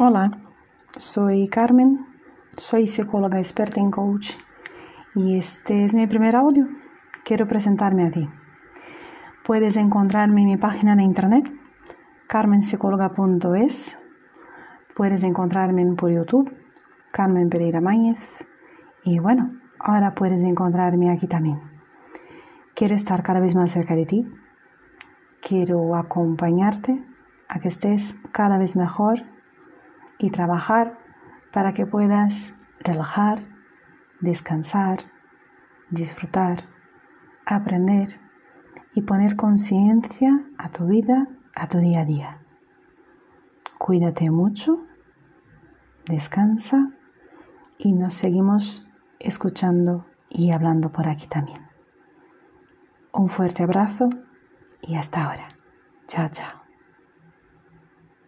Hola, soy Carmen, soy psicóloga experta en coach y este es mi primer audio. Quiero presentarme a ti. Puedes encontrarme en mi página de internet carmenpsicóloga.es. Puedes encontrarme por YouTube, Carmen Pereira Mañez. Y bueno, ahora puedes encontrarme aquí también. Quiero estar cada vez más cerca de ti. Quiero acompañarte a que estés cada vez mejor y trabajar para que puedas relajar, descansar, disfrutar, aprender y poner conciencia a tu vida, a tu día a día. Cuídate mucho, descansa y nos seguimos escuchando y hablando por aquí también. Un fuerte abrazo y hasta ahora. Chao, chao.